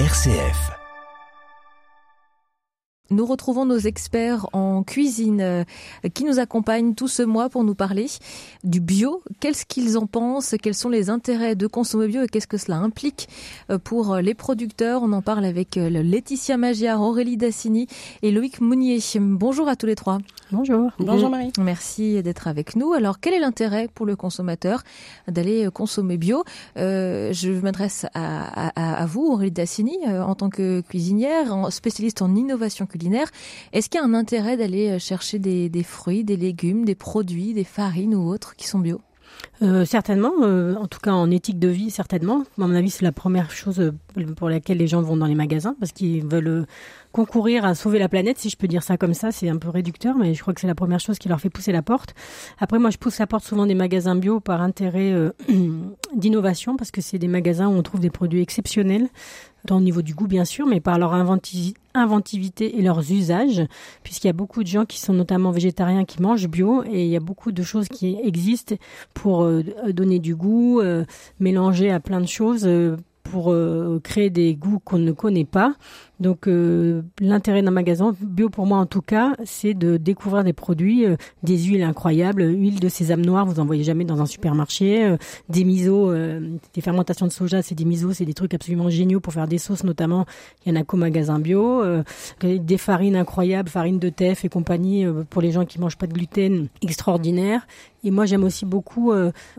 RCF. Nous retrouvons nos experts en cuisine euh, qui nous accompagnent tout ce mois pour nous parler du bio. Qu'est-ce qu'ils en pensent? Quels sont les intérêts de consommer bio et qu'est-ce que cela implique euh, pour les producteurs? On en parle avec euh, Laetitia Magiard, Aurélie Dassini et Loïc Mounier. Bonjour à tous les trois. Bonjour. Bonjour Marie. Merci d'être avec nous. Alors quel est l'intérêt pour le consommateur d'aller consommer bio? Je m'adresse à, à, à, vous, Aurélie Dassini, en tant que cuisinière, spécialiste en innovation culinaire. Est-ce qu'il y a un intérêt d'aller chercher des, des, fruits, des légumes, des produits, des farines ou autres qui sont bio? Euh, certainement, euh, en tout cas en éthique de vie, certainement. À mon avis, c'est la première chose euh, pour laquelle les gens vont dans les magasins parce qu'ils veulent euh, concourir à sauver la planète, si je peux dire ça comme ça. C'est un peu réducteur, mais je crois que c'est la première chose qui leur fait pousser la porte. Après, moi, je pousse la porte souvent des magasins bio par intérêt euh, d'innovation parce que c'est des magasins où on trouve des produits exceptionnels tant au niveau du goût bien sûr, mais par leur inventivité et leurs usages, puisqu'il y a beaucoup de gens qui sont notamment végétariens qui mangent bio, et il y a beaucoup de choses qui existent pour euh, donner du goût, euh, mélanger à plein de choses. Euh, pour créer des goûts qu'on ne connaît pas. Donc euh, l'intérêt d'un magasin bio pour moi en tout cas, c'est de découvrir des produits, euh, des huiles incroyables, huile de sésame noir, vous en voyez jamais dans un supermarché, euh, des misos, euh, des fermentations de soja, c'est des misos, c'est des trucs absolument géniaux pour faire des sauces notamment. Il y en a qu'au magasin bio, des farines incroyables, farine de teff et compagnie pour les gens qui mangent pas de gluten, extraordinaire. Et moi, j'aime aussi beaucoup,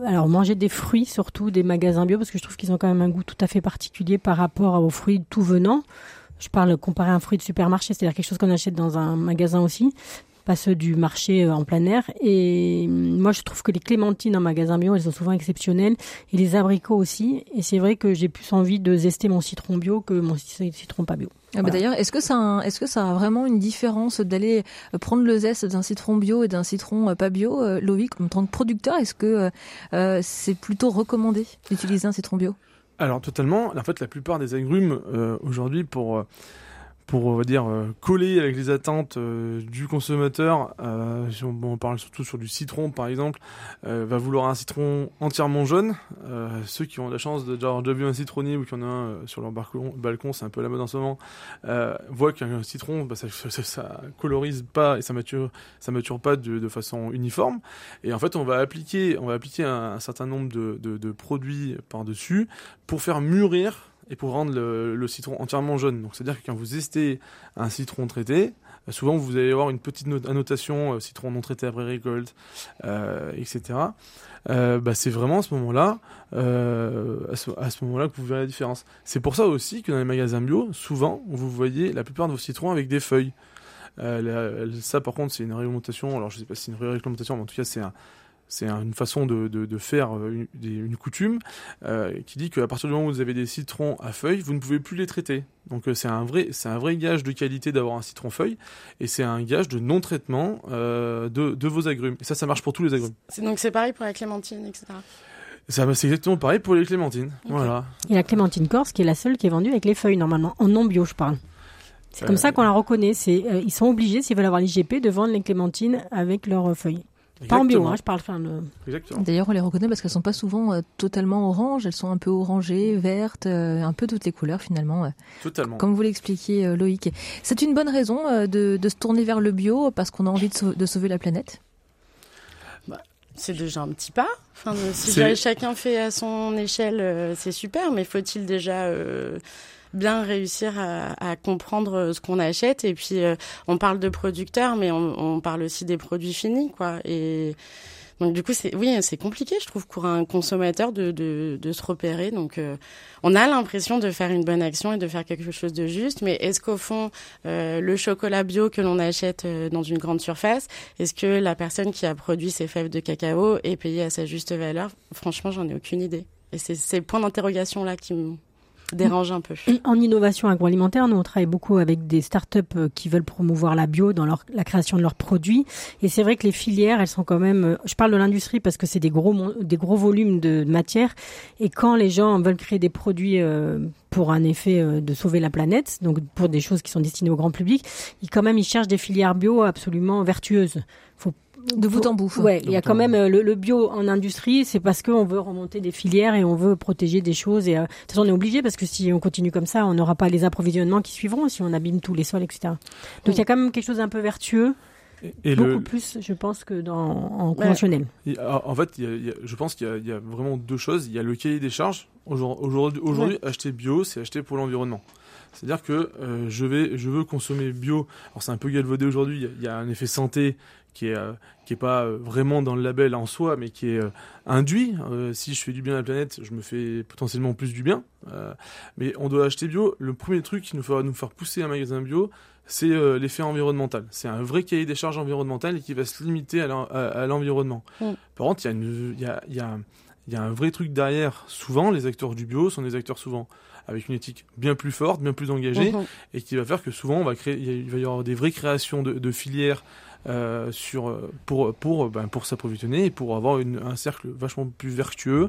alors manger des fruits, surtout des magasins bio, parce que je trouve qu'ils ont quand même un goût tout à fait particulier par rapport aux fruits tout venant. Je parle comparer un fruit de supermarché, c'est-à-dire quelque chose qu'on achète dans un magasin aussi, pas ceux du marché en plein air. Et moi, je trouve que les clémentines en magasin bio, elles sont souvent exceptionnelles, et les abricots aussi. Et c'est vrai que j'ai plus envie de zester mon citron bio que mon citron pas bio. Ah bah D'ailleurs, est-ce que ça, a, est-ce que ça a vraiment une différence d'aller prendre le zeste d'un citron bio et d'un citron pas bio, euh, Loïc, en tant que producteur, est-ce que euh, c'est plutôt recommandé d'utiliser un citron bio? Alors totalement. En fait, la plupart des agrumes euh, aujourd'hui pour euh, pour on va dire euh, coller avec les attentes euh, du consommateur, euh, on, bon, on, parle surtout sur du citron par exemple, va vouloir un citron entièrement jaune. ceux qui ont la chance de avoir déjà vu un citronnier ou qui en a un sur leur balcon, balcon c'est un peu la mode en ce moment, voient qu'un citron, bah, ça, ça, ça, colorise pas et ça mature, ça mature pas de, de, façon uniforme. Et en fait, on va appliquer, on va appliquer un, un certain nombre de, de, de produits par dessus pour faire mûrir et pour rendre le, citron entièrement jaune. Donc c'est-à-dire que quand vous estez un citron traité, euh, souvent vous allez avoir une petite annotation euh, citron non traité après récolte, euh, etc. Bah, c'est vraiment à ce moment-là, à ce, moment-là que vous verrez la différence. C'est pour ça aussi que dans les magasins bio, souvent vous voyez la plupart de vos citrons avec des feuilles. Ça, par contre, c'est une réglementation. Alors, je sais pas si c'est une réglementation, mais en tout cas, c'est un, c'est une façon de, de, de faire une, une coutume euh, qui dit qu'à partir du moment où vous avez des citrons à feuilles, vous ne pouvez plus les traiter. Donc euh, c'est un vrai, c'est un vrai gage de qualité d'avoir un citron feuille et c'est un gage de non traitement euh, de, de vos agrumes. Et ça, ça marche pour tous les agrumes. Donc c'est pareil pour la clémentine, etc. Ça, c'est exactement pareil pour les clémentines. Okay. Voilà. Et la clémentine corse, qui est la seule qui est vendue avec les feuilles normalement, en non bio, je parle. C'est comme ça qu'on la reconnaît. C'est, euh, ils sont obligés, s'ils veulent avoir l'IGP, de vendre les clémentines avec leurs feuilles. Pas en bio, hein, je parle. Enfin, le... D'ailleurs, on les reconnaît parce qu'elles sont pas souvent euh, totalement oranges. Elles sont un peu orangées, vertes, euh, un peu toutes les couleurs finalement. Euh, Totalement. Comme vous l'expliquiez, Loïc. C'est une bonne raison de, de, se tourner vers le bio parce qu'on a envie de, sauver, de sauver la planète? Bah, c'est déjà un petit pas. Enfin, si chacun fait à son échelle, c'est super. Mais faut-il déjà bien réussir à, à comprendre ce qu'on achète? Et puis, euh, on parle de producteurs, mais on, on, parle aussi des produits finis, quoi. Et donc, du coup, c'est oui, c'est compliqué, je trouve, pour un consommateur de, de, de se repérer. Donc, euh, on a l'impression de faire une bonne action et de faire quelque chose de juste, mais est-ce qu'au fond, euh, le chocolat bio que l'on achète euh, dans une grande surface, est-ce que la personne qui a produit ces fèves de cacao est payée à sa juste valeur? Franchement, j'en ai aucune idée. Et c'est ces points d'interrogation là qui me dérange un peu. En innovation agroalimentaire, nous on travaille beaucoup avec des startups euh, qui veulent promouvoir la bio dans la création de leurs produits. Et c'est vrai que les filières, elles sont quand même. euh, Je parle de l'industrie parce que c'est des gros des gros volumes de matière. Et quand les gens veulent créer des produits euh, pour un effet de sauver la planète, donc pour des choses qui sont destinées au grand public, ils quand même ils cherchent des filières bio absolument vertueuses. Faut de bout en bout. Ouais, il y a quand même le, le, bio en industrie, c'est parce qu'on veut remonter des filières et on veut protéger des choses. Et de toute façon, on est obligé parce que si on continue comme ça, on n'aura pas les approvisionnements qui suivront si on abîme tous les sols, etc. Donc il y a quand même quelque chose d'un peu vertueux. Et beaucoup plus, je pense, que dans en conventionnel. en fait, je pense qu'il y, a vraiment deux choses. Il y a le cahier des charges. Aujourd'hui, aujourd'hui acheter bio, c'est acheter pour l'environnement. C'est-à-dire que euh, je vais, je veux consommer bio. Alors c'est un peu galvaudé aujourd'hui. Il y, a un effet santé qui est euh, qui est pas euh, vraiment dans le label en soi, mais qui est induit. si je fais du bien à la planète, je me fais potentiellement plus du bien. mais on doit acheter bio. Le premier truc qui nous fera nous faire pousser un magasin bio, c'est l'effet environnemental. C'est un vrai cahier des charges environnementales qui va se limiter à l'environnement. Mm. Par contre, il y, a y, a, y a un vrai truc derrière. Souvent, les acteurs du bio sont des acteurs souvent avec une éthique bien plus forte, bien plus engagée, mhm. et qui va faire que souvent on va créer, il va y avoir des vraies créations de, filières euh, sur pour pour ben, pour s'approvisionner et pour avoir une, un cercle vachement plus vertueux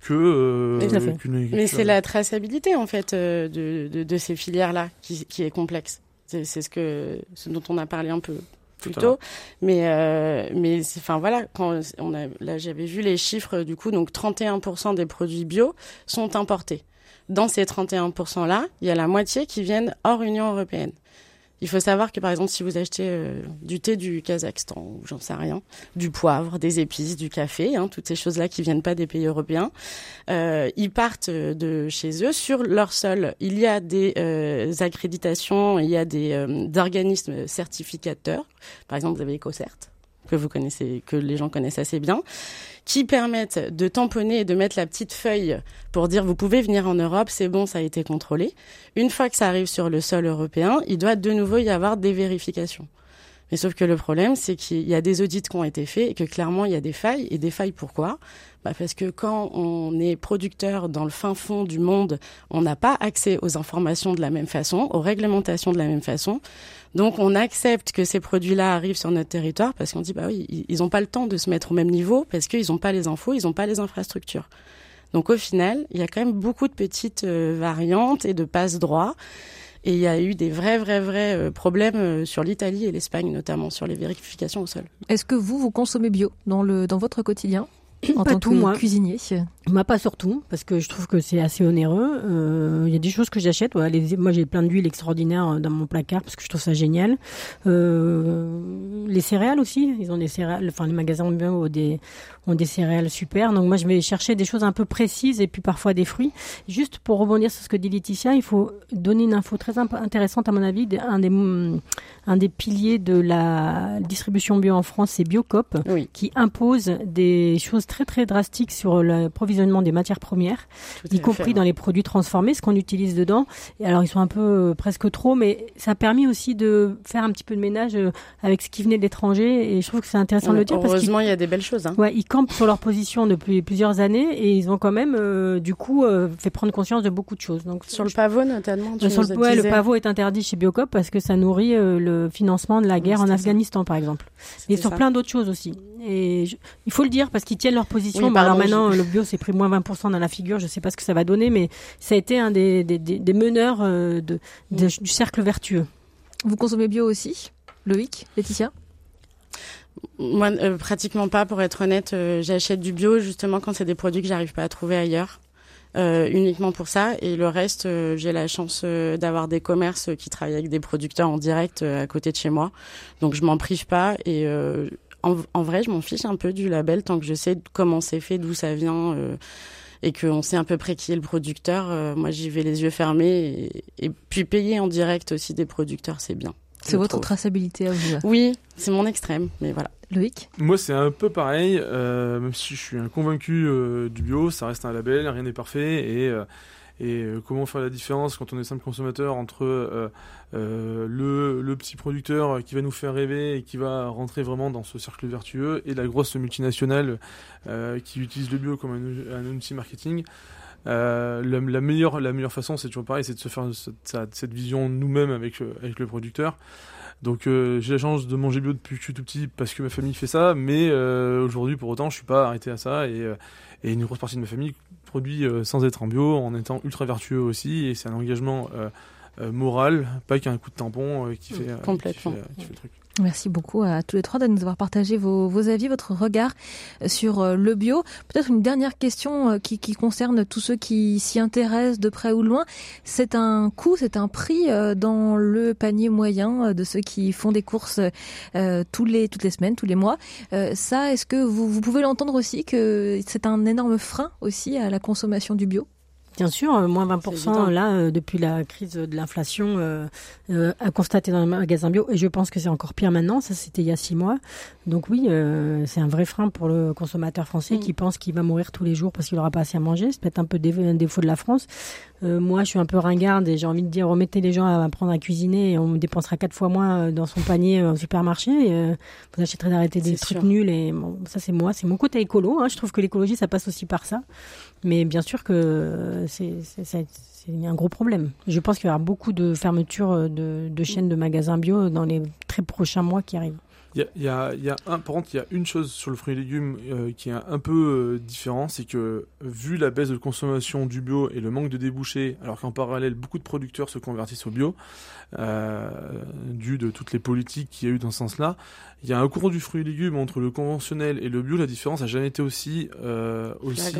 que euh, mais c'est la traçabilité en fait euh, de, de, de, ces filières là qui, qui est complexe. C'est ce que ce dont on a parlé un peu plus tôt. mais euh, mais enfin voilà quand on a là j'avais vu les chiffres du coup donc 31% des produits bio sont importés. Dans ces 31%-là, il y a la moitié qui viennent hors Union européenne. Il faut savoir que par exemple, si vous achetez euh, du thé du Kazakhstan ou j'en sais rien, du poivre, des épices, du café, hein, toutes ces choses-là qui viennent pas des pays européens, euh, ils partent de chez eux sur leur sol. Il y a des euh, accréditations, il y a des, euh, organismes certificateurs. Par exemple, vous avez EcoCert que vous connaissez, que les gens connaissent assez bien, qui permettent de tamponner et de mettre la petite feuille pour dire vous pouvez venir en Europe, c'est bon, ça a été contrôlé. Une fois que ça arrive sur le sol européen, il doit de nouveau y avoir des vérifications. Mais sauf que le problème, c'est qu'il y a des audits qui ont été faits et que clairement, il y a des failles. Et des failles, pourquoi? Bah Parce que quand on est producteur dans le fin fond du monde, on n'a pas accès aux informations de la même façon, aux réglementations de la même façon. Donc on accepte que ces produits-là arrivent sur notre territoire parce qu'on dit bah oui, ils n'ont pas le temps de se mettre au même niveau parce qu'ils n'ont pas les infos, ils n'ont pas les infrastructures. Donc au final, il y a quand même beaucoup de petites euh, variantes et de passe droits. Et il y a eu des vrais, vrais, vrais euh, problèmes euh, sur l'Italie et l'Espagne, notamment sur les vérifications au sol. Est-ce que vous, vous consommez bio dans, le, dans votre quotidien en tant que moi. cuisinier? Moi, pas surtout, parce que je trouve que c'est assez onéreux. Euh, il y a des choses que j'achète. moi, j'ai plein d'huile extraordinaire euh, dans mon placard parce que je trouve ça génial. Euh, les céréales aussi, ils ont des céréales. Enfin, les magasins ont des ont des céréales super. Donc moi, je vais chercher des choses un peu précises et puis parfois des fruits. Juste pour rebondir sur ce que dit Laetitia, il faut donner une info très intéressante à mon avis. Un des un des piliers de la distribution bio en France, c'est Biocop, qui impose des choses très très drastiques sur l'approvisionnement des matières premières, y compris dans les produits transformés, ce qu'on utilise dedans. Et alors ils sont un peu euh, presque trop, mais ça a permis aussi de faire un petit peu de ménage euh, avec ce qui venait de l'étranger. Et je trouve que c'est intéressant de le dire. Heureusement, il y a des belles choses. Hein. Ouais, ils campent sur leur position depuis plusieurs années et ils ont quand même euh, du coup fait prendre conscience de beaucoup de choses. Donc sur le pavot notamment. sur le, ouais, le pavot est interdit chez Biocop parce que ça nourrit le financement de la guerre en Afghanistan, par exemple. Et sur plein d'autres choses aussi. Et il faut le dire parce qu'ils tiennent leur position. bah alors maintenant, le bio s'est pris moins 20% dans la figure. Je sais pas ce que ça va donner, mais ça a été un des, des, des, meneurs euh, de, du cercle vertueux. Vous consommez bio aussi, Loïc, Laetitia? Moi, euh, pratiquement pas, pour être honnête. Euh, j'achète du bio justement quand c'est des produits que j'arrive pas à trouver ailleurs. Euh, uniquement pour ça. Et le reste, euh, j'ai la chance euh, d'avoir des commerces qui travaillent avec des producteurs en direct à côté de chez moi. Donc je m'en prive pas. Et en, en, vrai, je m'en fiche un peu du label tant que je sais comment c'est fait, d'où ça vient. et qu'on sait à peu près qui est le producteur, moi j'y vais les yeux fermés et, et puis payer en direct aussi des producteurs, c'est bien. C'est votre traçabilité à vous. Oui, c'est mon extrême, mais voilà. Loïc? Moi, c'est un peu pareil. Euh, même si je suis un convaincu euh, du bio, ça reste un label, rien n'est parfait. Et, euh, et comment faire la différence quand on est simple consommateur entre le, le, petit producteur qui va nous faire rêver et qui va rentrer vraiment dans ce cercle vertueux et la grosse multinationale qui utilise le bio comme un, un outil marketing la, la, meilleure, la meilleure façon, c'est toujours pareil, c'est de se faire cette, vision nous-mêmes avec, avec le producteur. Donc euh, j'ai la chance de manger bio depuis que je suis tout petit parce que ma famille fait ça, mais euh, aujourd'hui pour autant je suis pas arrêté à ça euh, et une grosse partie de ma famille produit sans être en bio, en étant ultra vertueux aussi et c'est un engagement moral, pas qu'un coup de tampon qui fait, Complètement. Qui fait, le truc. Merci beaucoup à tous les trois de nous avoir partagé vos, vos avis, votre regard sur euh, le bio. Peut-être une dernière question euh, qui, qui, concerne tous ceux qui s'y intéressent de près ou de loin. C'est un coût, c'est un prix euh, dans le panier moyen de ceux qui font des courses tous les, toutes les semaines, tous les mois. Ça, est-ce que vous, vous pouvez l'entendre aussi que c'est un énorme frein aussi à la consommation du bio? Bien sûr, euh, moins 20% là euh, depuis la crise de l'inflation euh, euh, à constater dans les magasins bio et je pense que c'est encore pire maintenant. Ça c'était il y a six mois. Donc oui, c'est un vrai frein pour le consommateur français mm. qui pense qu'il va mourir tous les jours parce qu'il n'aura pas assez à manger. C'est peut-être un peu un défaut de la France. moi, je suis un peu ringarde et j'ai envie de dire remettez les gens à apprendre à cuisiner et on dépensera quatre fois moins dans son panier au supermarché. Et, vous achèterez d'arrêter des trucs nuls et bon, ça c'est moi, c'est mon côté écolo. Hein. Je trouve que l'écologie ça passe aussi par ça. Mais bien sûr que c'est un gros problème. Je pense qu'il y aura beaucoup de fermetures de, de chaînes de magasins bio dans les très prochains mois qui arrivent. Il y a, y a, un, par contre, il y a une chose sur le fruit et légumes euh, qui est un peu euh, différent, c'est que vu la baisse de consommation du bio et le manque de débouchés, alors qu'en parallèle beaucoup de producteurs se convertissent au bio, euh, dû de toutes les politiques qu'il y a eu dans ce sens-là, il y a un cours du fruit et légumes entre le conventionnel et le bio. La différence n'a jamais été aussi euh, aussi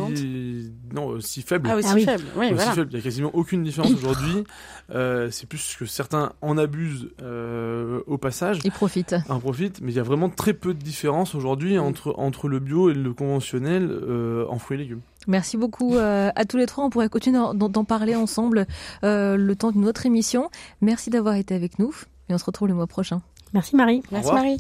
non aussi faible. Ah aussi ah faible. Oui, aussi faible. Il y a quasiment aucune différence aujourd'hui. Euh, c'est plus que certains en abusent euh, au passage. Ils profitent. En profitent, mais il y a vraiment très peu de différence aujourd'hui entre entre le bio et le conventionnel euh, en fruits et légumes. Merci beaucoup euh, à tous les trois. On pourrait continuer d'en parler ensemble euh, le temps d'une autre émission. Merci d'avoir été avec nous et on se retrouve le mois prochain. Merci Marie. Merci Marie.